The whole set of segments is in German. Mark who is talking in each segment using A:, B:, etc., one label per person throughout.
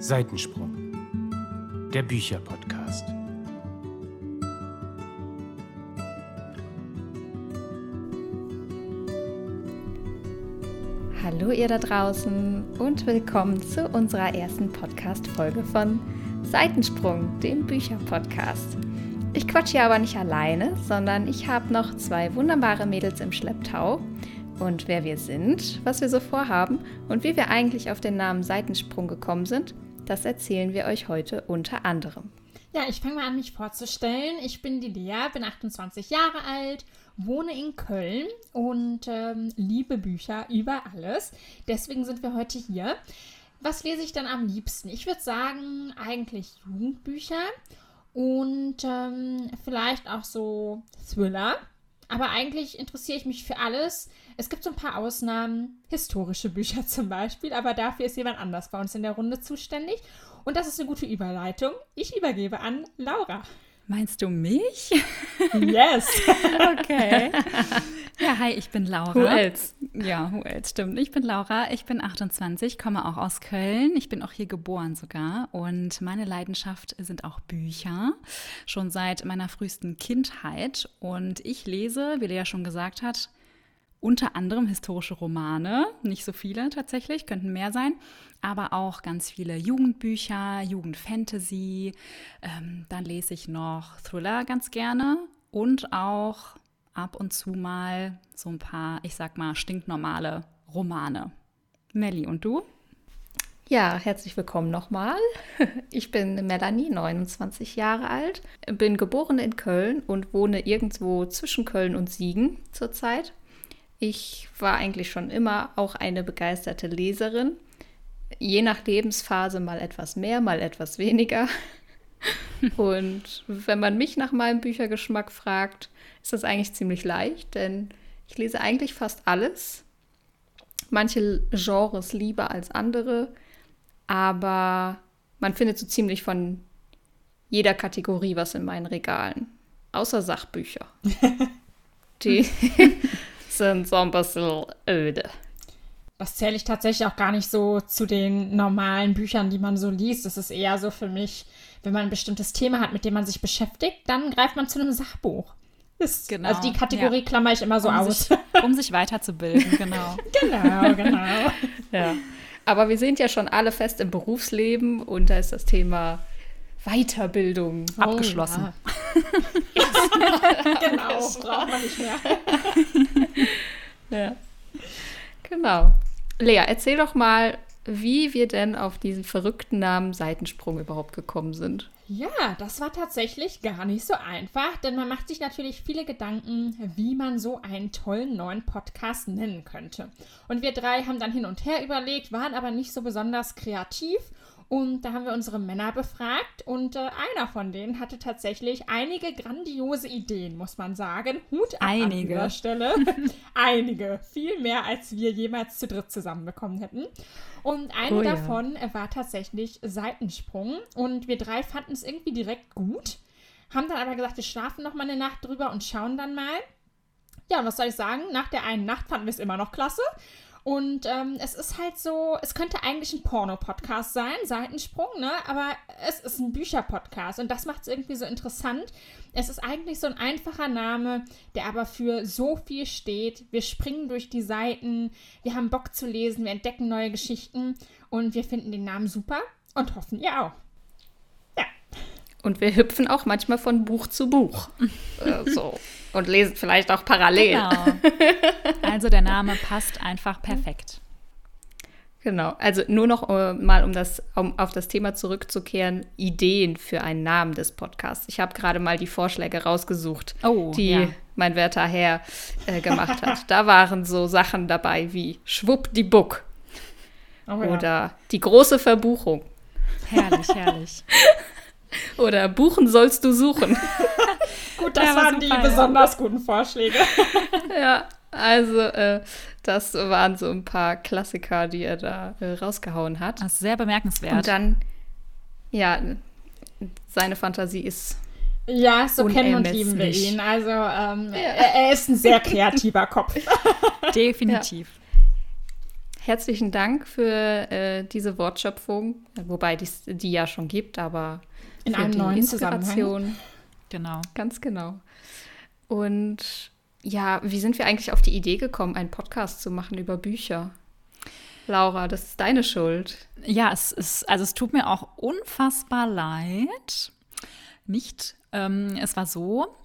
A: Seitensprung, der Bücherpodcast.
B: Hallo ihr da draußen und willkommen zu unserer ersten Podcast-Folge von Seitensprung, dem Bücherpodcast. Ich quatsche hier aber nicht alleine, sondern ich habe noch zwei wunderbare Mädels im Schlepptau. Und wer wir sind, was wir so vorhaben und wie wir eigentlich auf den Namen Seitensprung gekommen sind, das erzählen wir euch heute unter anderem.
C: Ja, ich fange mal an, mich vorzustellen. Ich bin die Lea, bin 28 Jahre alt, wohne in Köln und ähm, liebe Bücher über alles. Deswegen sind wir heute hier. Was lese ich dann am liebsten? Ich würde sagen, eigentlich Jugendbücher und ähm, vielleicht auch so Thriller. Aber eigentlich interessiere ich mich für alles. Es gibt so ein paar Ausnahmen, historische Bücher zum Beispiel, aber dafür ist jemand anders bei uns in der Runde zuständig. Und das ist eine gute Überleitung. Ich übergebe an Laura.
D: Meinst du mich?
C: Yes.
D: okay. Ja, hi, ich bin Laura.
B: Who else?
D: Ja, who else, stimmt. Ich bin Laura, ich bin 28, komme auch aus Köln. Ich bin auch hier geboren sogar. Und meine Leidenschaft sind auch Bücher, schon seit meiner frühesten Kindheit. Und ich lese, wie Lea schon gesagt hat, unter anderem historische Romane, nicht so viele tatsächlich, könnten mehr sein, aber auch ganz viele Jugendbücher, Jugendfantasy. Ähm, dann lese ich noch Thriller ganz gerne und auch ab und zu mal so ein paar, ich sag mal, stinknormale Romane. Melli, und du?
B: Ja, herzlich willkommen nochmal. Ich bin Melanie, 29 Jahre alt, bin geboren in Köln und wohne irgendwo zwischen Köln und Siegen zurzeit. Ich war eigentlich schon immer auch eine begeisterte Leserin. Je nach Lebensphase mal etwas mehr, mal etwas weniger. Und wenn man mich nach meinem Büchergeschmack fragt, ist das eigentlich ziemlich leicht, denn ich lese eigentlich fast alles. Manche Genres lieber als andere, aber man findet so ziemlich von jeder Kategorie was in meinen Regalen. Außer Sachbücher. Die sind so ein bisschen öde.
C: Das zähle ich tatsächlich auch gar nicht so zu den normalen Büchern, die man so liest. Das ist eher so für mich, wenn man ein bestimmtes Thema hat, mit dem man sich beschäftigt, dann greift man zu einem Sachbuch. Ist,
D: Genau,
C: Also die Kategorie
D: ja.
C: klammer ich immer so
D: um,
C: aus.
D: sich, um sich weiterzubilden, genau.
C: genau, genau.
B: Ja. Aber wir sind ja schon alle fest im Berufsleben und da ist das Thema Weiterbildung
D: Abgeschlossen.
C: Ja. genau, braucht man nicht mehr.
B: Ja. Genau. Lea, erzähl doch mal, wie wir denn auf diesen verrückten Namen Seitensprung überhaupt gekommen sind.
C: Ja, das war tatsächlich gar nicht so einfach, denn man macht sich natürlich viele Gedanken, wie man so einen tollen neuen Podcast nennen könnte. Und wir drei haben dann hin und her überlegt, waren aber nicht so besonders kreativ. Und da haben wir unsere Männer befragt und äh, einer von denen hatte tatsächlich einige grandiose Ideen, muss man sagen. Hut ab an
D: Einige.
C: dieser Stelle. einige, viel mehr als wir jemals zu dritt zusammenbekommen hätten. Und eine
B: Oh ja.
C: davon äh, war tatsächlich Seitensprung. Und wir drei fanden es irgendwie direkt gut. Haben dann aber gesagt, wir schlafen noch mal eine Nacht drüber und schauen dann mal. Ja, und was soll ich sagen? Nach der einen Nacht fanden wir es immer noch klasse. Und ähm, es ist halt so, es könnte eigentlich ein Porno-Podcast sein, Seitensprung, ne? Aber es ist ein Bücher-Podcast und das macht es irgendwie so interessant. Es ist eigentlich so ein einfacher Name, der aber für so viel steht. Wir springen durch die Seiten, wir haben Bock zu lesen, wir entdecken neue Geschichten und wir finden den Namen super und hoffen ihr auch.
B: Und wir hüpfen auch manchmal von Buch zu Buch. Äh, so. Und lesen vielleicht auch parallel.
D: Genau. Also der Name passt einfach perfekt.
B: Genau. Also nur noch äh, mal, um, das, um auf das Thema zurückzukehren, Ideen für einen Namen des Podcasts. Ich habe gerade mal die Vorschläge rausgesucht,
D: Oh,
B: die
D: ja.
B: mein werter Herr äh, gemacht hat. Da waren so Sachen dabei wie Schwuppdibuck
C: Oh ja.
B: oder die große Verbuchung
D: Herrlich, herrlich.
B: oder Buchen sollst du suchen.
C: Gut, das
D: Ja, war
C: waren die
D: ja.
C: besonders guten Vorschläge.
B: ja, also äh, das waren so ein paar Klassiker, die er da äh, rausgehauen hat.
D: Das ist sehr bemerkenswert.
B: Und dann, ja, seine Fantasie ist
C: Ja, so kennen und lieben wir ihn. Also ähm, er, er ist ein sehr kreativer Kopf.
D: Definitiv.
B: herzlichen Dank für äh, diese Wortschöpfung, wobei es die ja schon gibt, aber
C: in
B: für
C: einem
B: die
C: neuen
B: Inspiration.
D: Genau.
B: Ganz genau. Und ja, wie sind wir eigentlich auf die Idee gekommen, einen Podcast zu machen über Bücher? Laura, das ist deine Schuld.
D: Ja, es ist, also es tut mir auch unfassbar leid. Nicht. Ähm, es war so,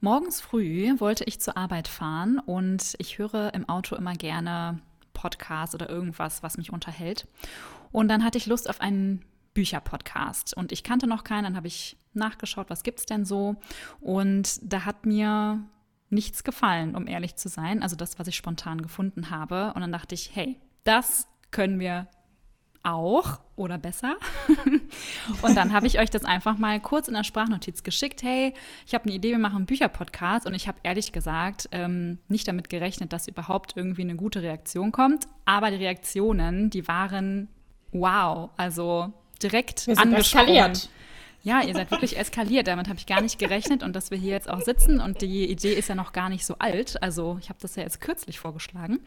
D: morgens früh wollte ich zur Arbeit fahren und ich höre im Auto immer gerne Podcasts oder irgendwas, was mich unterhält. Und dann hatte ich Lust auf einen Bücherpodcast und ich kannte noch keinen, dann habe ich nachgeschaut, was gibt es denn so und da hat mir nichts gefallen, um ehrlich zu sein, also das, was ich spontan gefunden habe und dann dachte ich, hey, das können wir auch oder besser. und dann habe ich euch das einfach mal kurz in der Sprachnotiz geschickt. Hey, ich habe eine Idee, wir machen einen Bücherpodcast. Und ich habe ehrlich gesagt ähm, nicht damit gerechnet, dass überhaupt irgendwie eine gute Reaktion kommt. Aber die Reaktionen, die waren wow. Also direkt
C: wir sind
D: angesprochen.
C: eskaliert.
D: Ja, ihr seid wirklich eskaliert. Damit habe ich gar nicht gerechnet und dass wir hier jetzt auch sitzen. Und die Idee ist ja noch gar nicht so alt. Also ich habe das ja jetzt kürzlich vorgeschlagen.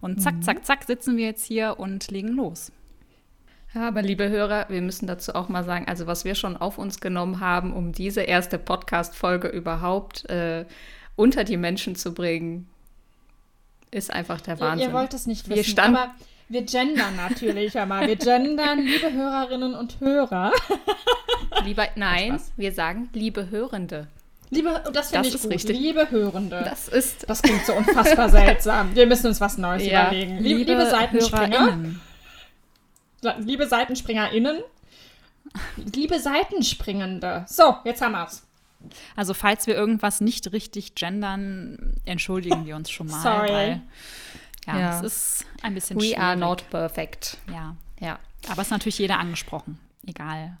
D: Und zack, zack, zack sitzen wir jetzt hier und legen los.
B: Ja, aber liebe Hörer, wir müssen dazu auch mal sagen, also was wir schon auf uns genommen haben, um diese erste Podcast-Folge überhaupt äh, unter die Menschen zu bringen, ist einfach der Wahnsinn.
C: Ihr, ihr wollt es nicht
B: Wir
C: wissen,
B: standen-
C: aber wir gendern natürlich einmal. Wir gendern, liebe Hörerinnen und Hörer.
B: Lieber, nein, wir sagen liebe Hörende.
C: Liebe, das finde ich
B: ist
C: gut.
B: richtig.
C: Liebe Hörende.
B: Das ist
C: Das klingt so unfassbar seltsam. Wir müssen uns was Neues
B: Ja.
C: überlegen. Liebe, liebe Seitenspringer,
D: HörerInnen.
C: liebe SeitenspringerInnen, liebe Seitenspringende. So, jetzt haben wir's.
D: Also falls wir irgendwas nicht richtig gendern, entschuldigen wir uns schon mal.
C: Sorry.
D: Ja,
B: Ja.
D: es ist ein bisschen
B: We
D: schwierig.
B: are not perfect.
D: Ja,
B: Ja.
D: aber es ist natürlich jeder angesprochen. Egal,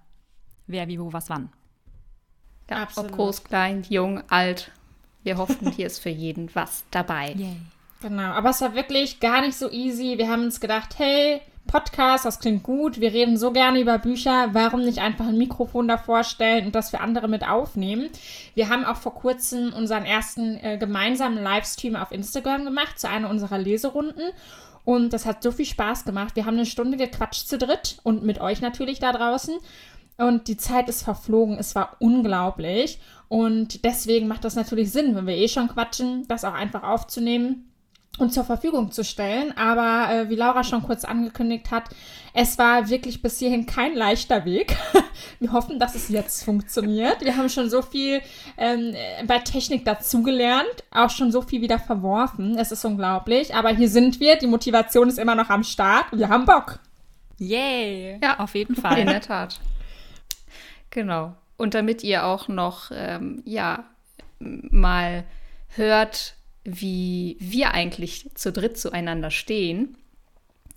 D: wer, wie, wo, was, wann.
B: ja
C: Absolut.
B: ob groß, klein, jung, alt. Wir hoffen, hier ist für jeden was dabei.
D: Yay.
C: Genau, aber es war wirklich gar nicht so easy. Wir haben uns gedacht, hey, Podcast, das klingt gut. Wir reden so gerne über Bücher. Warum nicht einfach ein Mikrofon davor stellen und das für andere mit aufnehmen? Wir haben auch vor kurzem unseren ersten äh, gemeinsamen Livestream auf Instagram gemacht zu einer unserer Leserunden. Und das hat so viel Spaß gemacht. Wir haben eine Stunde gequatscht zu dritt und mit euch natürlich da draußen. Und die Zeit ist verflogen. Es war unglaublich. Und deswegen macht das natürlich Sinn, wenn wir eh schon quatschen, das auch einfach aufzunehmen und zur Verfügung zu stellen. Aber äh, wie Laura schon kurz angekündigt hat, es war wirklich bis hierhin kein leichter Weg. Wir hoffen, dass es jetzt funktioniert. Wir haben schon so viel ähm, äh, bei Technik dazugelernt, auch schon so viel wieder verworfen. Es ist unglaublich. Aber hier sind wir. Die Motivation ist immer noch am Start. Wir haben Bock.
D: Yay!
B: Ja.
D: auf jeden
B: In
D: Fall.
B: der Tat. Genau. Und damit ihr auch noch, ähm, ja, mal hört, wie wir eigentlich zu dritt zueinander stehen,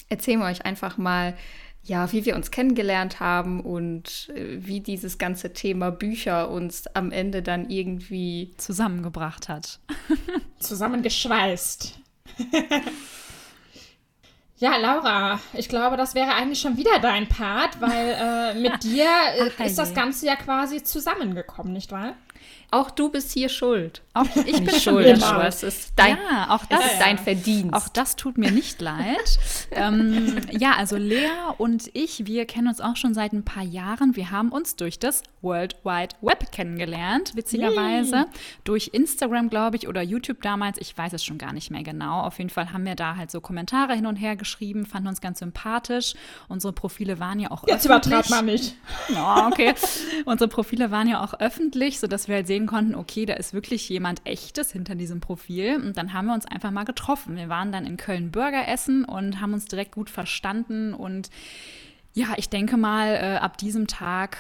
B: erzählen wir euch einfach mal, ja, wie wir uns kennengelernt haben und äh, wie dieses ganze Thema Bücher uns am Ende dann irgendwie
D: Zusammengebracht hat.
C: Zusammengeschweißt. Ja, Laura, ich glaube, das wäre eigentlich schon wieder dein Part, weil äh, mit dir äh, ist das. Ganze ja quasi zusammengekommen, nicht wahr?
B: Auch du bist hier schuld.
D: Auch ich bin schuld.
B: aber es ist dein,
D: ja, auch das,
B: ist dein Verdienst.
D: Auch das tut mir nicht leid. ähm, ja, also Lea und ich, wir kennen uns auch schon seit ein paar Jahren. Wir haben uns durch das World Wide Web kennengelernt, witzigerweise. Durch Instagram, glaube ich, oder YouTube damals. Ich weiß es schon gar nicht mehr genau. Auf jeden Fall haben wir da halt so Kommentare hin und her geschrieben, fanden uns ganz sympathisch. Unsere Profile waren ja auch
C: Jetzt
D: öffentlich.
C: übertreibt man nicht.
D: Oh, okay. Unsere Profile waren ja auch öffentlich, sodass wir halt sehen konnten, okay, da ist wirklich jemand echtes hinter diesem Profil. Und dann haben wir uns einfach mal getroffen. Wir waren dann in Köln Burger essen und haben uns direkt gut verstanden. Und ja, ich denke mal, äh, ab diesem Tag,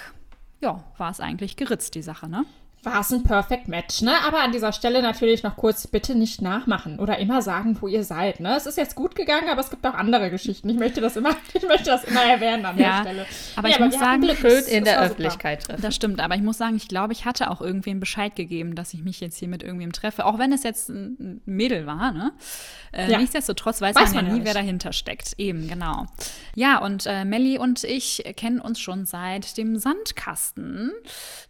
D: ja, war es eigentlich geritzt, die Sache, ne?
C: War es ein Perfect Match, ne? Aber an dieser Stelle natürlich noch kurz, bitte nicht nachmachen oder immer sagen, wo ihr seid, ne? Es ist jetzt gut gegangen, aber es gibt auch andere Geschichten. Ich möchte das immer, ich möchte das immer erwähnen an
D: Ja,
C: der Stelle.
D: aber
C: Nee,
D: ich muss
C: wir hatten
D: sagen,
C: Glück.
B: schön
C: Es-
B: in der
C: super.
B: Öffentlichkeit treffen.
D: Das stimmt, aber ich muss sagen, ich glaube, ich hatte auch irgendwem Bescheid gegeben, dass ich mich jetzt hier mit irgendwem treffe, auch wenn es jetzt ein Mädel war, ne? Äh,
C: Ja.
D: Nichtsdestotrotz weiß,
C: Weiß
D: man ja
C: man ja
D: nie, wer
C: nicht.
D: dahinter steckt. Eben, genau. Ja, und äh, Melli und ich kennen uns schon seit dem Sandkasten.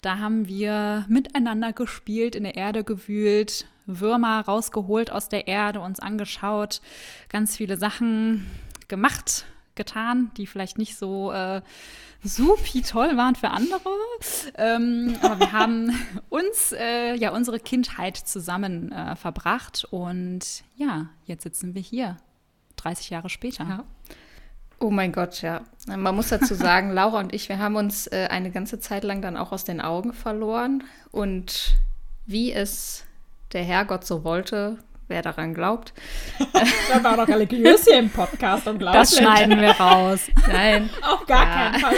D: Da haben wir miteinander gespielt, in der Erde gewühlt, Würmer rausgeholt aus der Erde, uns angeschaut, ganz viele Sachen gemacht, getan, die vielleicht nicht so äh, supi toll waren für andere. Ähm, aber wir haben uns, äh, ja, unsere Kindheit zusammen äh, verbracht und ja, jetzt sitzen wir hier, 30 Jahre später.
B: Ja. Oh mein Gott, ja. Man muss dazu sagen, Laura und ich, wir haben uns äh, eine ganze Zeit lang dann auch aus den Augen verloren. Und wie es der Herrgott so wollte, wer daran glaubt.
C: Da war doch religiös hier im Podcast, unglaublich.
D: Das schneiden wir raus.
B: Nein.
C: Auf gar
B: Ja.
C: keinen Fall.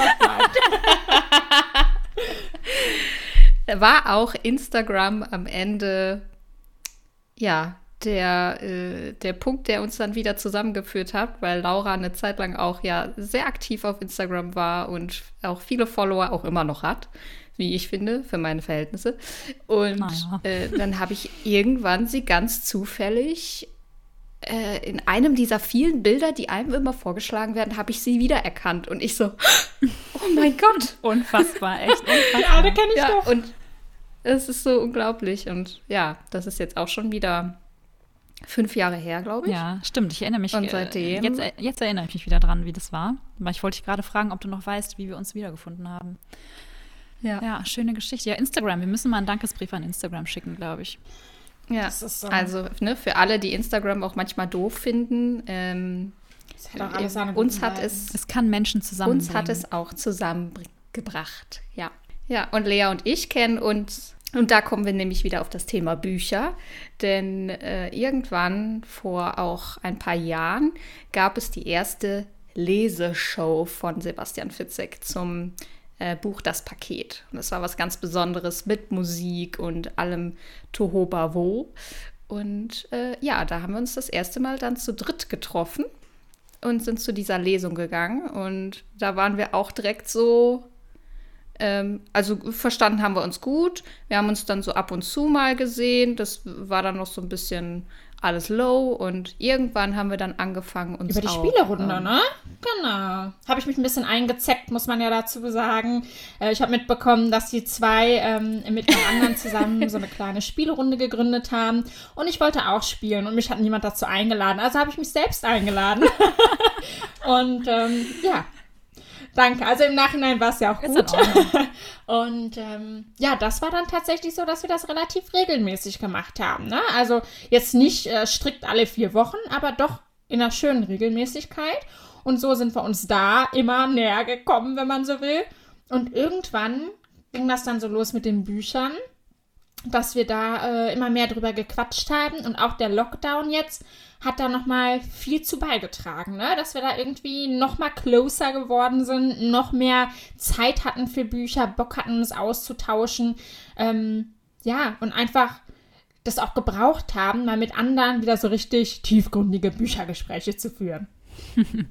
B: War auch Instagram am Ende, ja, der, äh, der Punkt, der uns dann wieder zusammengeführt hat, weil Laura eine Zeit lang auch ja sehr aktiv auf Instagram war und auch viele Follower auch immer noch hat, wie ich finde, für meine Verhältnisse. Und
D: Naja.
B: äh, dann habe ich irgendwann sie ganz zufällig äh, in einem dieser vielen Bilder, die einem immer vorgeschlagen werden, habe ich sie wiedererkannt. Und ich so, oh mein Gott,
D: Unfassbar, echt unfassbar.
C: Ja, da kenne ich
B: ja,
C: doch.
B: und es ist so unglaublich. Und ja, das ist jetzt auch schon wieder fünf Jahre her, glaube ich.
D: Ja, stimmt. Ich erinnere mich.
B: Und
D: äh,
B: seitdem-
D: Jetzt, äh, jetzt erinnere ich mich wieder dran, wie das war. Weil ich wollte dich gerade fragen, ob du noch weißt, wie wir uns wiedergefunden haben.
B: Ja.
D: Ja, schöne Geschichte. Ja, Instagram. Wir müssen mal einen Dankesbrief an Instagram schicken, glaube ich.
B: ja.
C: Das ist so.
B: Also ne, für alle, die Instagram auch manchmal doof finden, ähm,
C: Das hat auch alles seine
B: uns hat es
D: Es kann Menschen zusammenbringen.
B: uns hat es auch zusammengebracht. Ja. Ja, und Lea und ich kennen uns. Und da kommen wir nämlich wieder auf das Thema Bücher. Denn äh, irgendwann vor auch ein paar Jahren gab es die erste Leseshow von Sebastian Fitzek zum äh, Buch Das Paket. Und das war was ganz Besonderes mit Musik und allem Tohuwabo. Und äh, ja, da haben wir uns das erste Mal dann zu dritt getroffen und sind zu dieser Lesung gegangen. Und da waren wir auch direkt so, ähm, also verstanden haben wir uns gut. Wir haben uns dann so ab und zu mal gesehen. Das war dann noch so ein bisschen alles low. Und irgendwann haben wir dann angefangen, uns
C: Über die
B: auch,
C: Spielerunde,
B: ähm,
C: ne? Genau. Habe ich mich ein bisschen eingezeckt, muss man ja dazu sagen. Äh, ich habe mitbekommen, dass die zwei ähm, mit einem anderen zusammen so eine kleine Spielerunde gegründet haben. Und ich wollte auch spielen und mich hat niemand dazu eingeladen. Also habe ich mich selbst eingeladen. und ähm, ja. Danke. Also im Nachhinein war es ja auch
D: Ist
C: gut. Und ähm, ja, das war dann tatsächlich so, dass wir das relativ regelmäßig gemacht haben. Ne? Also jetzt nicht äh, strikt alle vier Wochen, aber doch in einer schönen Regelmäßigkeit. Und so sind wir uns da immer näher gekommen, wenn man so will. Und irgendwann ging das dann so los mit den Büchern, dass wir da äh, immer mehr drüber gequatscht haben. Und auch der Lockdown jetzt hat da nochmal viel zu beigetragen, ne? dass wir da irgendwie nochmal closer geworden sind, noch mehr Zeit hatten für Bücher, Bock hatten, uns auszutauschen. Ähm, ja, und einfach das auch gebraucht haben, mal mit anderen wieder so richtig tiefgründige Büchergespräche zu führen.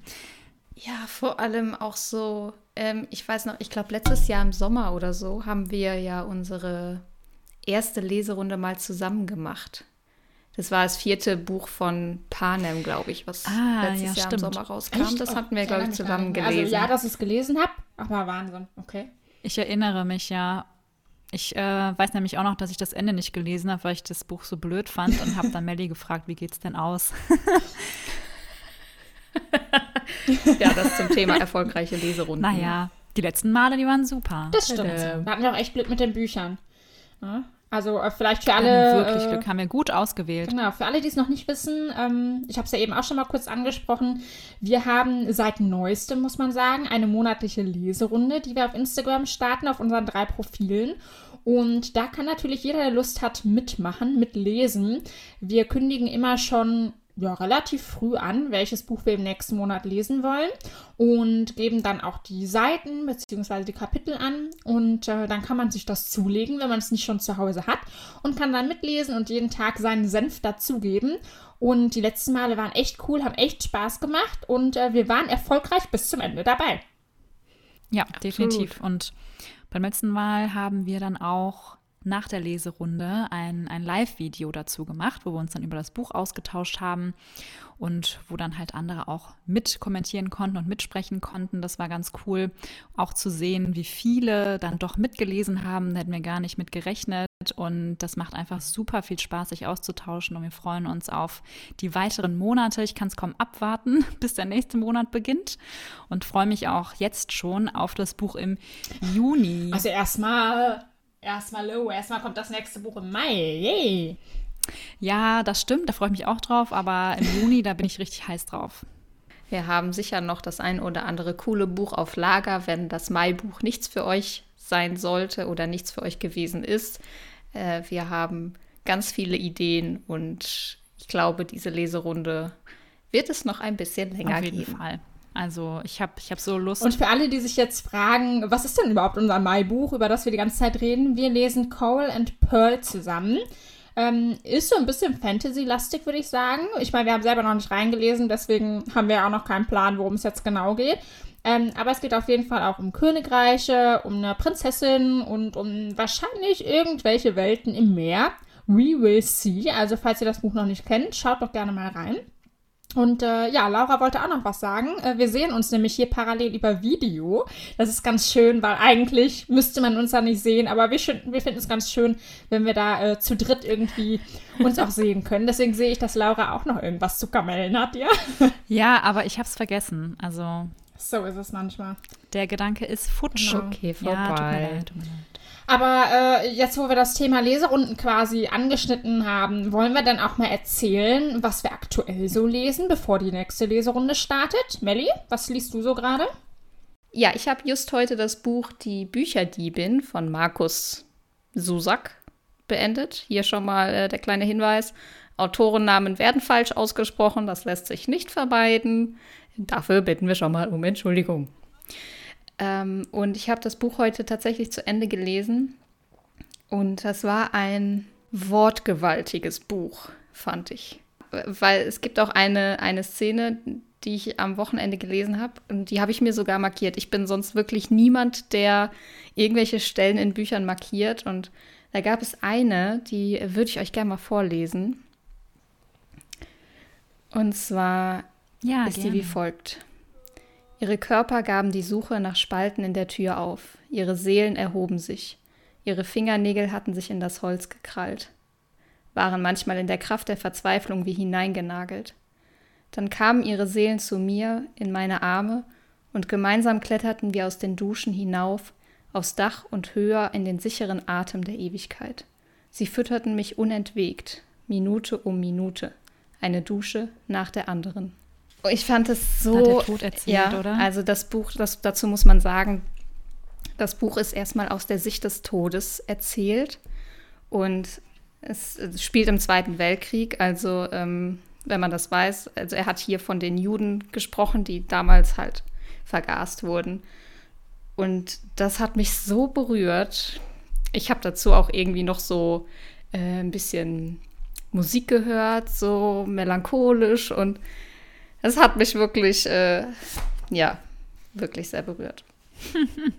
B: Ja, vor allem auch so, ähm, ich weiß noch, ich glaube, letztes Jahr im Sommer oder so haben wir ja unsere erste Leserunde mal zusammen gemacht. Das war das vierte Buch von Panem, glaube ich, was
D: Ah,
B: letztes
D: ja,
B: Jahr
D: stimmt.
B: im Sommer rauskam. Das
C: Oh,
B: hatten wir, glaube ich, zusammen
C: mehr.
B: gelesen.
C: Also ja, dass ich es gelesen habe, aber Wahnsinn, okay.
D: Ich erinnere mich ja. Ich äh, weiß nämlich auch noch, dass ich das Ende nicht gelesen habe, weil ich das Buch so blöd fand und habe dann Melly gefragt, wie geht's denn aus?
B: ja, das zum Thema erfolgreiche Leserunden.
D: Naja, die letzten Male, die waren super.
C: Das stimmt. Da hatten wir auch echt Glück mit den Büchern. Ja? Also äh, vielleicht für alle.
D: haben wirklich
C: äh,
D: Glück, haben wir gut ausgewählt.
C: Genau, für alle, die es noch nicht wissen, ähm, ich habe es ja eben auch schon mal kurz angesprochen. Wir haben seit neuestem, muss man sagen, eine monatliche Leserunde, die wir auf Instagram starten, auf unseren drei Profilen. Und da kann natürlich jeder, der Lust hat, mitmachen, mitlesen. Wir kündigen immer schon ja, relativ früh an, welches Buch wir im nächsten Monat lesen wollen und geben dann auch die Seiten bzw. die Kapitel an und äh, dann kann man sich das zulegen, wenn man es nicht schon zu Hause hat und kann dann mitlesen und jeden Tag seinen Senf dazugeben. Und die letzten Male waren echt cool, haben echt Spaß gemacht und äh, wir waren erfolgreich bis zum Ende dabei.
D: Ja, definitiv. Und beim letzten Mal haben wir dann auch nach der Leserunde ein, ein Live-Video dazu gemacht, wo wir uns dann über das Buch ausgetauscht haben und wo dann halt andere auch mit kommentieren konnten und mitsprechen konnten. Das war ganz cool, auch zu sehen, wie viele dann doch mitgelesen haben. Da hätten wir gar nicht mit gerechnet. und das macht einfach super viel Spaß, sich auszutauschen und wir freuen uns auf die weiteren Monate. Ich kann es kaum abwarten, bis der nächste Monat beginnt und freue mich auch jetzt schon auf das Buch im Juni.
C: Also erstmal, erstmal low, erstmal kommt das nächste Buch im Mai. Yay!
D: Ja, das stimmt, da freue ich mich auch drauf, aber im Juni, da bin ich richtig heiß drauf.
B: Wir haben sicher noch das ein oder andere coole Buch auf Lager, wenn das Mai-Buch nichts für euch sein sollte oder nichts für euch gewesen ist. Äh, wir haben ganz viele Ideen und ich glaube, diese Leserunde wird es noch ein bisschen länger geben.
D: Auf jeden Fall. Also ich habe ich hab so Lust.
C: Und für alle, die sich jetzt fragen, was ist denn überhaupt unser Mai-Buch, über das wir die ganze Zeit reden, wir lesen Coral and Pearl zusammen. Ähm, ist so ein bisschen Fantasy-lastig, würde ich sagen. Ich meine, wir haben selber noch nicht reingelesen, deswegen haben wir auch noch keinen Plan, worum es jetzt genau geht. Ähm, aber es geht auf jeden Fall auch um Königreiche, um eine Prinzessin und um wahrscheinlich irgendwelche Welten im Meer. We will see. Also, falls ihr das Buch noch nicht kennt, schaut doch gerne mal rein. Und äh, ja, Laura wollte auch noch was sagen. Äh, wir sehen uns nämlich hier parallel über Video. Das ist ganz schön, weil eigentlich müsste man uns da nicht sehen, aber wir, wir finden es ganz schön, wenn wir da äh, zu dritt irgendwie uns auch sehen können. Deswegen sehe ich, dass Laura auch noch irgendwas zu kamellen hat, ja?
D: Ja, aber ich habe es vergessen. Also.
C: So ist es manchmal.
D: Der Gedanke ist futsch.
B: Genau. Okay, vorbei. Ja, tut mir leid, tut mir leid.
C: Aber äh, jetzt, wo wir das Thema Leserunden quasi angeschnitten haben, wollen wir dann auch mal erzählen, was wir aktuell so lesen, bevor die nächste Leserunde startet. Melli, was liest du so gerade?
B: Ja, ich habe just heute das Buch Die Bücherdiebin von Markus Susak beendet. Hier schon mal äh, der kleine Hinweis. Autorennamen werden falsch ausgesprochen, das lässt sich nicht vermeiden. Dafür bitten wir schon mal um Entschuldigung. Ähm, und ich habe das Buch heute tatsächlich zu Ende gelesen. Und das war ein wortgewaltiges Buch, fand ich. Weil es gibt auch eine, eine Szene, die ich am Wochenende gelesen habe. Und die habe ich mir sogar markiert. Ich bin sonst wirklich niemand, der irgendwelche Stellen in Büchern markiert. Und da gab es eine, die würde ich euch gerne mal vorlesen. Und zwar ja, ist gerne. die wie folgt. Ihre Körper gaben die Suche nach Spalten in der Tür auf, ihre Seelen erhoben sich, ihre Fingernägel hatten sich in das Holz gekrallt, waren manchmal in der Kraft der Verzweiflung wie hineingenagelt. Dann kamen ihre Seelen zu mir in meine Arme, und gemeinsam kletterten wir aus den Duschen hinauf, aufs Dach und höher in den sicheren Atem der Ewigkeit. Sie fütterten mich unentwegt, Minute um Minute, eine Dusche nach der anderen. Ich fand es so.
D: Der Tod erzählt,
B: ja,
D: oder?
B: Also das Buch, das, dazu muss man sagen, das Buch ist erstmal aus der Sicht des Todes erzählt und es, es spielt im Zweiten Weltkrieg. Also ähm, wenn man das weiß, also er hat hier von den Juden gesprochen, die damals halt vergast wurden. Und das hat mich so berührt. Ich habe dazu auch irgendwie noch so äh, ein bisschen Musik gehört, so melancholisch und es hat mich wirklich, äh, ja, wirklich sehr berührt.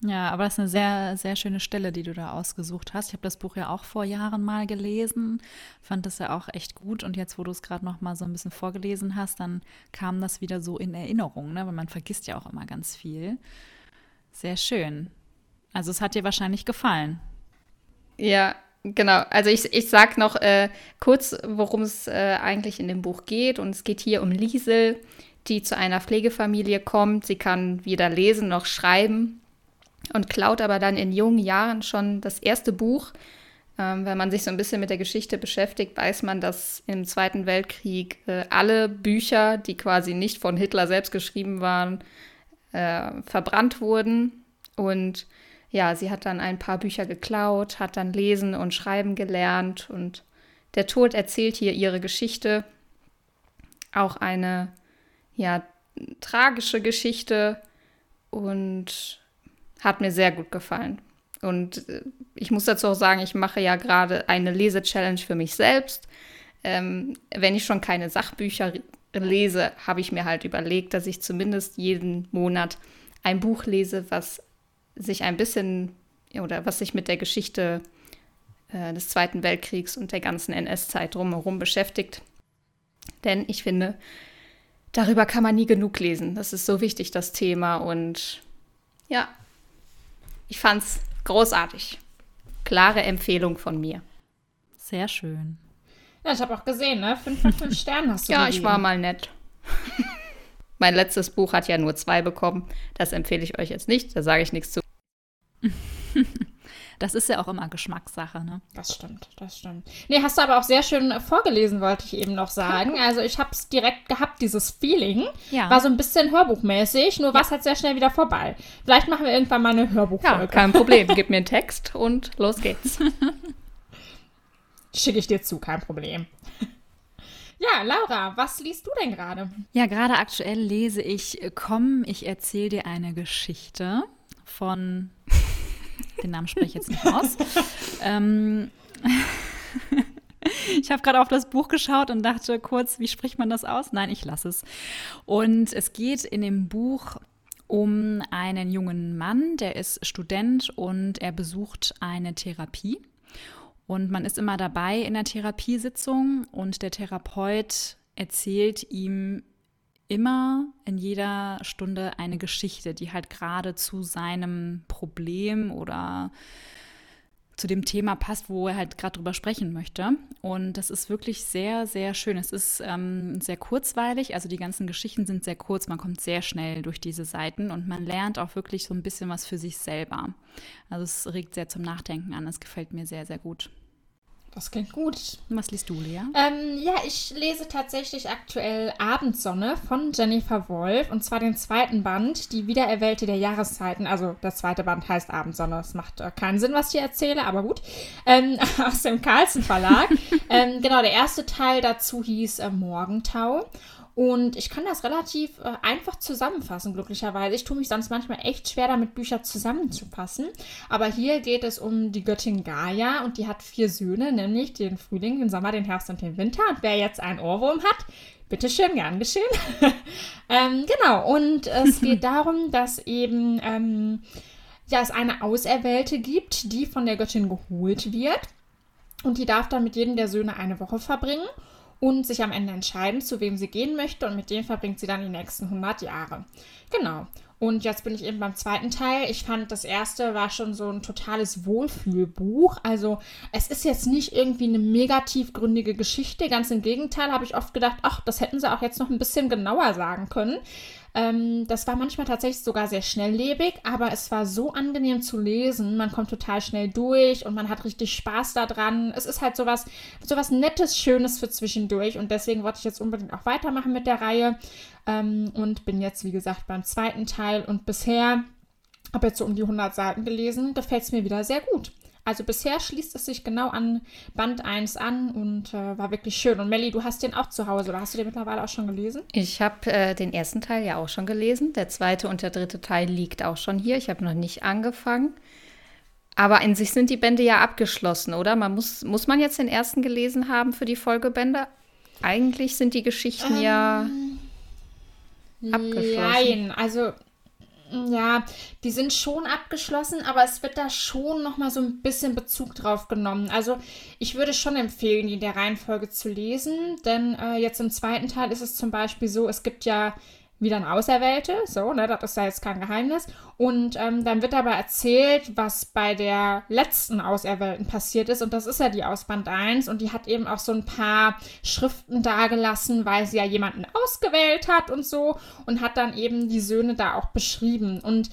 D: Ja, aber das ist eine sehr, sehr schöne Stelle, die du da ausgesucht hast. Ich habe das Buch ja auch vor Jahren mal gelesen, fand das ja auch echt gut. Und jetzt, wo du es gerade noch mal so ein bisschen vorgelesen hast, dann kam das wieder so in Erinnerung, ne? weil man vergisst ja auch immer ganz viel. Sehr schön. Also es hat dir wahrscheinlich gefallen.
B: Ja, Genau, also ich, ich sag noch äh, kurz, worum es äh, eigentlich in dem Buch geht. Und es geht hier um Liesel, die zu einer Pflegefamilie kommt. Sie kann weder lesen noch schreiben und klaut aber dann in jungen Jahren schon das erste Buch. Ähm, wenn man sich so ein bisschen mit der Geschichte beschäftigt, weiß man, dass im Zweiten Weltkrieg äh, alle Bücher, die quasi nicht von Hitler selbst geschrieben waren, äh, verbrannt wurden. Und ja, sie hat dann ein paar Bücher geklaut, hat dann lesen und schreiben gelernt und der Tod erzählt hier ihre Geschichte. Auch eine, ja, tragische Geschichte und hat mir sehr gut gefallen. Und äh, ich muss dazu auch sagen, ich mache ja gerade eine Lese-Challenge für mich selbst. Ähm, wenn ich schon keine Sachbücher lese, habe ich mir halt überlegt, dass ich zumindest jeden Monat ein Buch lese, was sich ein bisschen oder was sich mit der Geschichte äh, des Zweiten Weltkriegs und der ganzen NS-Zeit drumherum beschäftigt. Denn ich finde, darüber kann man nie genug lesen. Das ist so wichtig, das Thema. Und ja, ich fand es großartig. Klare Empfehlung von mir.
D: Sehr schön.
C: Ja, ich habe auch gesehen, ne? Fünf von fünf Sternen hast du
B: Ja,
C: gegeben.
B: ich war mal nett. mein letztes Buch hat ja nur zwei bekommen. Das empfehle ich euch jetzt nicht. Da sage ich nichts zu.
D: Das ist ja auch immer Geschmackssache, ne?
C: Das stimmt, das stimmt. Nee, hast du aber auch sehr schön vorgelesen, wollte ich eben noch sagen. Also ich habe es direkt gehabt, dieses Feeling.
D: Ja.
C: War so ein bisschen hörbuchmäßig, nur war es halt sehr schnell wieder vorbei. Vielleicht machen wir irgendwann mal eine
B: Ja,
C: Hörbuchfolge.
B: kein Problem. Gib mir einen Text und los geht's.
C: Schicke ich dir zu, kein Problem. Ja, Laura, was liest du denn gerade?
D: Ja, gerade aktuell lese ich äh, Komm, ich erzähle dir eine Geschichte von. Den Namen spreche ich jetzt nicht aus. ähm, ich habe gerade auf das Buch geschaut und dachte kurz, wie spricht man das aus? Nein, ich lasse es. Und es geht in dem Buch um einen jungen Mann, der ist Student und er besucht eine Therapie. Und man ist immer dabei in der Therapiesitzung und der Therapeut erzählt ihm immer in jeder Stunde eine Geschichte, die halt gerade zu seinem Problem oder zu dem Thema passt, wo er halt gerade drüber sprechen möchte. Und das ist wirklich sehr, sehr schön. Es ist ähm, sehr kurzweilig, also die ganzen Geschichten sind sehr kurz, man kommt sehr schnell durch diese Seiten und man lernt auch wirklich so ein bisschen was für sich selber. Also es regt sehr zum Nachdenken an, es gefällt mir sehr, sehr gut.
C: Das klingt gut.
D: Was liest du, Lea?
C: Ähm, ja, ich lese tatsächlich aktuell Abendsonne von Jennifer Wolf und zwar den zweiten Band, die Wiedererwählte der Jahreszeiten. Also der zweite Band heißt Abendsonne. Es macht äh, keinen Sinn, was ich hier erzähle, aber gut. Ähm, aus dem Carlsen Verlag. ähm, genau, der erste Teil dazu hieß äh, Morgentau. Und ich kann das relativ äh, einfach zusammenfassen, glücklicherweise. Ich tue mich sonst manchmal echt schwer damit, Bücher zusammenzufassen. Aber hier geht es um die Göttin Gaia und die hat vier Söhne, nämlich den Frühling, den Sommer, den Herbst und den Winter. Und wer jetzt einen Ohrwurm hat, bitteschön, gern geschehen. ähm, genau, und es geht darum, dass eben ähm, ja, es eine Auserwählte gibt, die von der Göttin geholt wird. Und die darf dann mit jedem der Söhne eine Woche verbringen und sich am Ende entscheiden, zu wem sie gehen möchte. Und mit dem verbringt sie dann die nächsten 100 Jahre. Genau. Und jetzt bin ich eben beim zweiten Teil. Ich fand, das erste war schon so ein totales Wohlfühlbuch. Also es ist jetzt nicht irgendwie eine mega tiefgründige Geschichte. Ganz im Gegenteil habe ich oft gedacht, ach, das hätten sie auch jetzt noch ein bisschen genauer sagen können. Ähm, das war manchmal tatsächlich sogar sehr schnelllebig, aber es war so angenehm zu lesen. Man kommt total schnell durch und man hat richtig Spaß daran. Es ist halt sowas, sowas Nettes, Schönes für zwischendurch und deswegen wollte ich jetzt unbedingt auch weitermachen mit der Reihe ähm, und bin jetzt, wie gesagt, beim zweiten Teil und bisher habe jetzt so um die 100 Seiten gelesen. Gefällt es mir wieder sehr gut. Also bisher schließt es sich genau an Band 1 an und äh, war wirklich schön. Und Melli, du hast den auch zu Hause oder hast du den mittlerweile auch schon gelesen?
B: Ich habe äh, den ersten Teil ja auch schon gelesen. Der zweite und der dritte Teil liegt auch schon hier. Ich habe noch nicht angefangen. Aber in sich sind die Bände ja abgeschlossen, oder? Man muss, muss man jetzt den ersten gelesen haben für die Folgebände? Eigentlich sind die Geschichten ja abgeschlossen.
C: Nein, also ja, die sind schon abgeschlossen, aber es wird da schon noch mal so ein bisschen Bezug drauf genommen. Also ich würde schon empfehlen, die in der Reihenfolge zu lesen, denn äh, jetzt im zweiten Teil ist es zum Beispiel so, es gibt ja wieder ein Auserwählte, so, ne, das ist ja jetzt kein Geheimnis. Und ähm, dann wird aber erzählt, was bei der letzten Auserwählten passiert ist. Und das ist ja die aus Band 1. Und die hat eben auch so ein paar Schriften dagelassen, weil sie ja jemanden ausgewählt hat und so. Und hat dann eben die Söhne da auch beschrieben. Und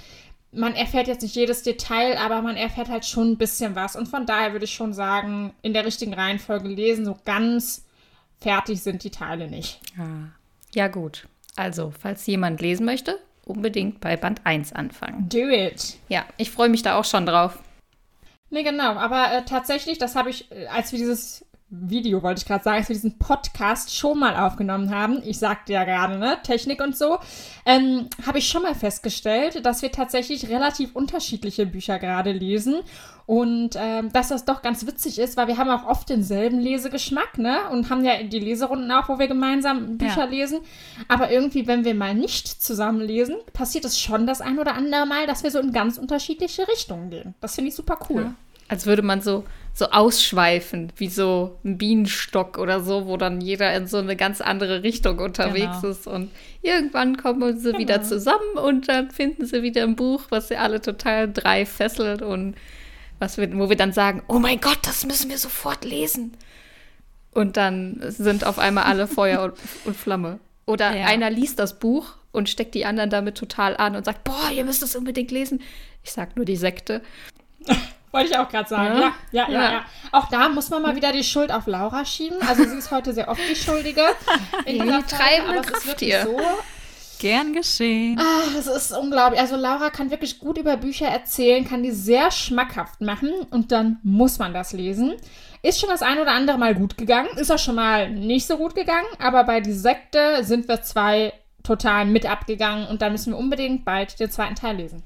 C: man erfährt jetzt nicht jedes Detail, aber man erfährt halt schon ein bisschen was. Und von daher würde ich schon sagen, in der richtigen Reihenfolge lesen, so ganz fertig sind die Teile nicht.
B: Ah. Ja, gut. Also, falls jemand lesen möchte, unbedingt bei Band 1 anfangen.
C: Do it.
B: Ja, ich freue mich da auch schon drauf.
C: Nee, genau. Aber äh, tatsächlich, das habe ich, äh, als wir dieses Video, wollte ich gerade sagen, als wir diesen Podcast schon mal aufgenommen haben, ich sagte ja gerade, ne, Technik und so, ähm, habe ich schon mal festgestellt, dass wir tatsächlich relativ unterschiedliche Bücher gerade lesen und ähm, dass das doch ganz witzig ist, weil wir haben auch oft denselben Lesegeschmack, ne, und haben ja die Leserunden auch, wo wir gemeinsam Bücher
D: Ja.
C: lesen, aber irgendwie, wenn wir mal nicht zusammen lesen, passiert es schon das ein oder andere Mal, dass wir so in ganz unterschiedliche Richtungen gehen. Das finde ich super cool.
B: Als würde man so, so ausschweifen, wie so ein Bienenstock oder so, wo dann jeder in so eine ganz andere Richtung unterwegs
D: Genau.
B: ist. Und irgendwann kommen sie wieder zusammen und dann finden sie wieder ein Buch, was sie alle total drei fesselt. Und was wir, wo wir dann sagen, oh mein Gott, das müssen wir sofort lesen. Und dann sind auf einmal alle Feuer und, und Flamme. Oder
D: Ja.
B: einer liest das Buch und steckt die anderen damit total an und sagt, boah, ihr müsst es unbedingt lesen. Ich sag nur die Sekte.
C: Wollte ich auch gerade sagen.
B: Ja.
C: Ja, ja, ja,
B: Ja.
C: Auch da muss man mal wieder die Schuld auf Laura schieben. Also sie ist heute sehr oft die Schuldige. In
B: Die
C: dieser Folge,
B: treibende
C: aber es ist
B: Kraft
C: wirklich
B: hier.
C: So,
D: Gern geschehen.
C: Ah, es ist unglaublich. Also Laura kann wirklich gut über Bücher erzählen, kann die sehr schmackhaft machen und dann muss man das lesen. Ist schon das ein oder andere Mal gut gegangen, ist auch schon mal nicht so gut gegangen, aber bei die Sekte sind wir zwei total mit abgegangen und da müssen wir unbedingt bald den zweiten Teil lesen.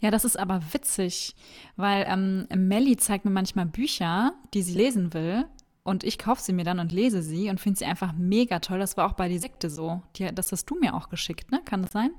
D: Ja, das ist aber witzig, weil ähm, Melli zeigt mir manchmal Bücher, die sie lesen will. Und ich kaufe sie mir dann und lese sie und finde sie einfach mega toll. Das war auch bei die Sekte so. Die, das hast du mir auch geschickt, ne? Kann das sein?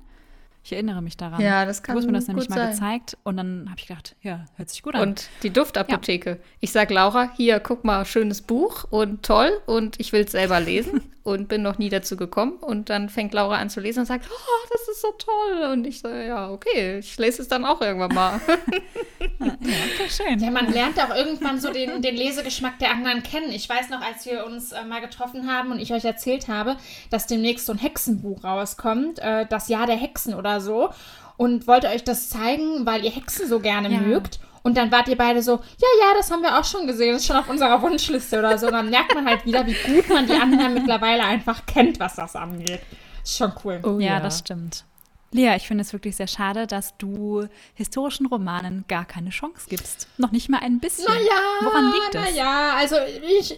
D: Ich erinnere mich daran.
B: Ja, das kann
D: Du hast mir das nämlich mal
B: sein.
D: gezeigt und dann habe ich gedacht, ja, hört sich gut an.
B: Und die Duftapotheke. Ich sag Laura, hier, guck mal, schönes Buch und toll und ich will es selber lesen und bin noch nie dazu gekommen. Und dann fängt Laura an zu lesen und sagt, oh, das ist so toll. Und ich so, ja, okay, ich lese es dann auch irgendwann mal.
D: ja, schön.
C: Ja, man lernt auch irgendwann so den, den Lesegeschmack der anderen kennen. Ich weiß noch, als wir uns äh, mal getroffen haben und ich euch erzählt habe, dass demnächst so ein Hexenbuch rauskommt, äh, das Jahr der Hexen oder so. Und wollte euch das zeigen, weil ihr Hexen so gerne
D: Ja.
C: mögt. Und dann wart ihr beide so, ja, ja, das haben wir auch schon gesehen, das ist schon auf unserer Wunschliste oder so. Und dann merkt man halt wieder, wie gut man die anderen mittlerweile einfach kennt, was das angeht. Ist schon cool.
B: Oh
D: ja, das stimmt. Lea, ich finde es wirklich sehr schade, dass du historischen Romanen gar keine Chance gibst. Noch nicht mal ein bisschen.
C: Naja,
D: Woran liegt es?
C: Naja, also ich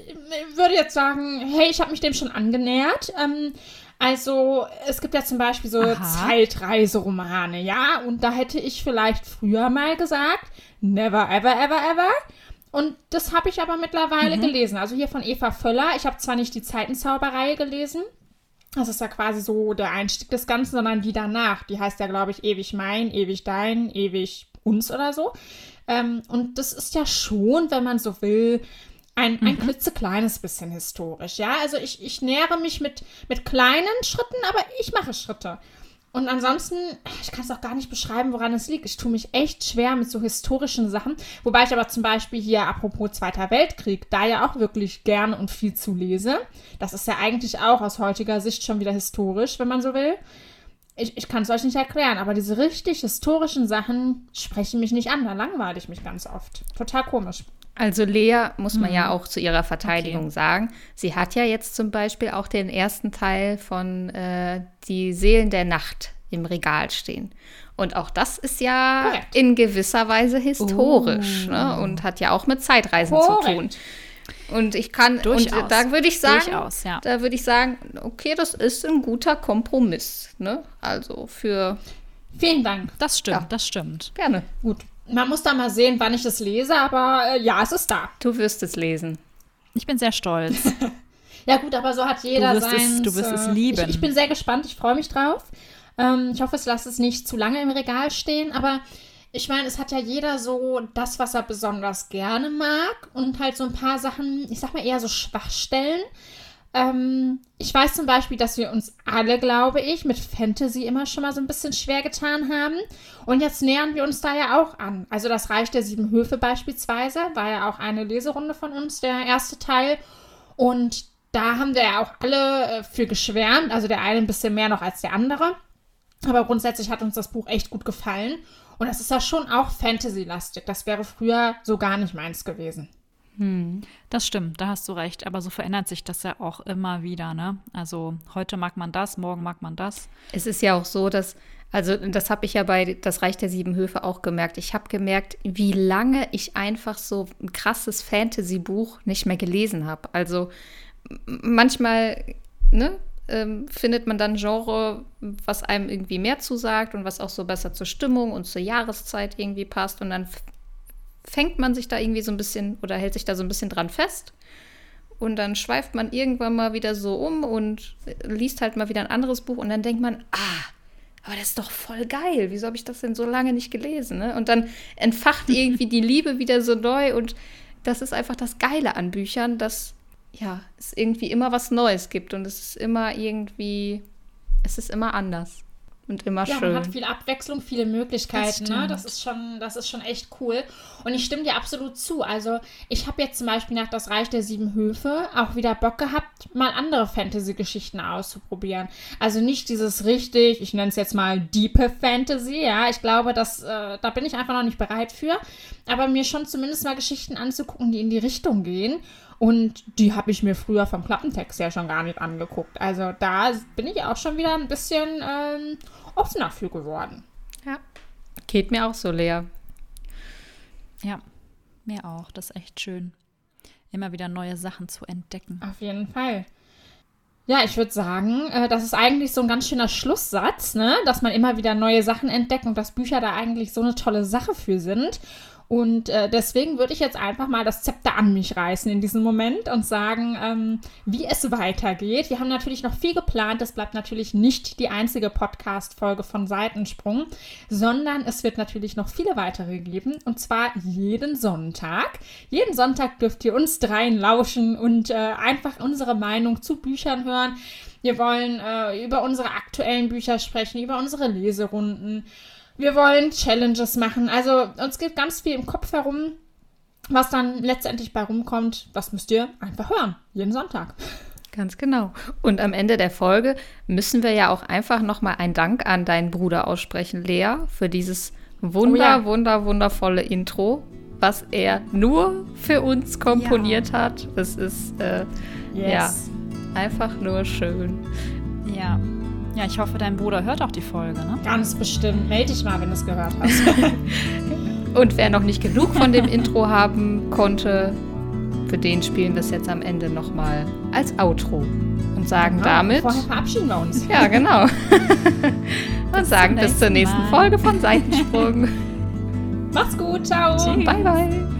C: würde jetzt sagen, hey, ich habe mich dem schon angenähert. Ähm, also es gibt ja zum Beispiel so
D: Aha.
C: Zeitreiseromane, ja, und da hätte ich vielleicht früher mal gesagt, never, ever, ever, ever. Und das habe ich aber mittlerweile
D: Mhm.
C: gelesen. Also hier von Eva Völler. Ich habe zwar nicht die Zeitenzauberei gelesen, das ist ja quasi so der Einstieg des Ganzen, sondern die danach. Die heißt ja, glaube ich, ewig mein, ewig dein, ewig uns oder so. Ähm, und das ist ja schon, wenn man so will, ein, ein klitzekleines bisschen historisch. Ja, also ich, ich nähere mich mit, mit kleinen Schritten, aber ich mache Schritte. Und ansonsten, ich kann es auch gar nicht beschreiben, woran es liegt. Ich tue mich echt schwer mit so historischen Sachen. Wobei ich aber zum Beispiel hier, apropos Zweiter Weltkrieg, da ja auch wirklich gerne und viel zu lese. Das ist ja eigentlich auch aus heutiger Sicht schon wieder historisch, wenn man so will. Ich, ich kann es euch nicht erklären, aber diese richtig historischen Sachen sprechen mich nicht an. Da langweile ich mich ganz oft. Total komisch.
B: Also Lea muss man
C: Mhm.
B: ja auch zu ihrer Verteidigung sagen. Sie hat ja jetzt zum Beispiel auch den ersten Teil von äh, Die Seelen der Nacht im Regal stehen. Und auch das ist ja
C: Korrekt.
B: in gewisser Weise historisch
D: Oh.
B: ne? und hat ja auch mit Zeitreisen zu tun. Und ich kann,
D: Durchaus.
B: und da würde ich sagen,
D: Durchaus, ja.
B: da würde ich sagen, okay, das ist ein guter Kompromiss. Ne? Also für
C: Vielen Dank.
D: Das stimmt,
B: Ja.
D: das stimmt.
B: gerne.
C: Gut. Man muss da mal sehen, wann ich es lese, aber äh, ja, es ist da.
B: Du wirst es lesen.
D: Ich bin sehr stolz.
C: Ja gut, aber so hat jeder
D: wirst es-
C: sein.
D: du wirst es
C: Ich,
D: lieben.
C: ich bin sehr gespannt, ich freue mich drauf. Ähm, ich hoffe, es lässt es nicht zu lange im Regal stehen, aber ich meine, es hat ja jeder so das, was er besonders gerne mag und halt so ein paar Sachen, ich sag mal eher so Schwachstellen. Ähm, ich weiß zum Beispiel, dass wir uns alle, glaube ich, mit Fantasy immer schon mal so ein bisschen schwer getan haben. Und jetzt nähern wir uns da ja auch an. Also das Reich der Sieben Höfe beispielsweise war ja auch eine Leserunde von uns, der erste Teil. Und da haben wir ja auch alle äh, für geschwärmt. Also der eine ein bisschen mehr noch als der andere. Aber grundsätzlich hat uns das Buch echt gut gefallen. Und das ist ja schon auch Fantasy-lastig. Das wäre früher so gar nicht meins gewesen.
D: Das stimmt, da hast du recht. Aber so verändert sich das ja auch immer wieder, ne? Also heute mag man das, morgen mag man das.
B: Es ist ja auch so, dass, also das habe ich ja bei Das Reich der Sieben Höfe auch gemerkt. Ich habe gemerkt, wie lange ich einfach so ein krasses Fantasy-Buch nicht mehr gelesen habe. Also manchmal, ne, ähm, findet man dann Genre, was einem irgendwie mehr zusagt und was auch so besser zur Stimmung und zur Jahreszeit irgendwie passt. Und dann fängt man sich da irgendwie so ein bisschen oder hält sich da so ein bisschen dran fest. Und dann schweift man irgendwann mal wieder so um und liest halt mal wieder ein anderes Buch und dann denkt man, ah, aber das ist doch voll geil. Wieso habe ich das denn so lange nicht gelesen? Ne? Und dann entfacht irgendwie die Liebe wieder so neu und das ist einfach das Geile an Büchern, dass ja, es irgendwie immer was Neues gibt und es ist immer irgendwie, es ist immer anders. Und immer
C: ja,
B: schön.
C: man hat viel Abwechslung, viele Möglichkeiten.
D: Das
C: ne? das, ist schon, das ist schon echt cool. Und ich stimme dir absolut zu. Also ich habe jetzt zum Beispiel nach Das Reich der Sieben Höfe auch wieder Bock gehabt, mal andere Fantasy-Geschichten auszuprobieren. Also nicht dieses richtig, ich nenne es jetzt mal Deepe Fantasy, ja. Ich glaube, das, äh, da bin ich einfach noch nicht bereit für. Aber mir schon zumindest mal Geschichten anzugucken, die in die Richtung gehen. Und die habe ich mir früher vom Klappentext ja schon gar nicht angeguckt. Also da bin ich auch schon wieder ein bisschen ähm, offener für geworden.
B: Ja. Geht mir auch so leer.
D: Ja, mir auch. Das ist echt schön. Immer wieder neue Sachen zu entdecken.
C: Auf jeden Fall. Ja, ich würde sagen, äh, das ist eigentlich so ein ganz schöner Schlusssatz, ne? dass man immer wieder neue Sachen entdeckt und dass Bücher da eigentlich so eine tolle Sache für sind. Und äh, deswegen würde ich jetzt einfach mal das Zepter an mich reißen in diesem Moment und sagen, ähm, wie es weitergeht. Wir haben natürlich noch viel geplant. Es bleibt natürlich nicht die einzige Podcast-Folge von Seitensprung, sondern es wird natürlich noch viele weitere geben. Und zwar jeden Sonntag. Jeden Sonntag dürft ihr uns dreien lauschen und äh, einfach unsere Meinung zu Büchern hören. Wir wollen äh, über unsere aktuellen Bücher sprechen, über unsere Leserunden. Wir wollen Challenges machen. Also uns geht ganz viel im Kopf herum. Was dann letztendlich bei rumkommt, das müsst ihr einfach hören. Jeden Sonntag.
B: Ganz genau. Und am Ende der Folge müssen wir ja auch einfach nochmal einen Dank an deinen Bruder aussprechen, Lea, für dieses wunder,
C: Oh ja.
B: wunder, wundervolle Intro, was er nur für uns komponiert hat. Es ist äh, ja einfach nur schön.
D: Ja. Ja, ich hoffe, dein Bruder hört auch die Folge, ne?
C: Ganz bestimmt. Melde dich mal, wenn du es gehört hast.
B: Und wer noch nicht genug von dem Intro haben konnte, für den spielen wir es jetzt am Ende nochmal als Outro und sagen damit.
C: Vorher verabschieden wir uns.
B: Ja, genau. und sagen bis zur nächsten
D: Mal.
B: Folge von Seitensprung.
C: Macht's gut. Ciao.
B: Bye, bye.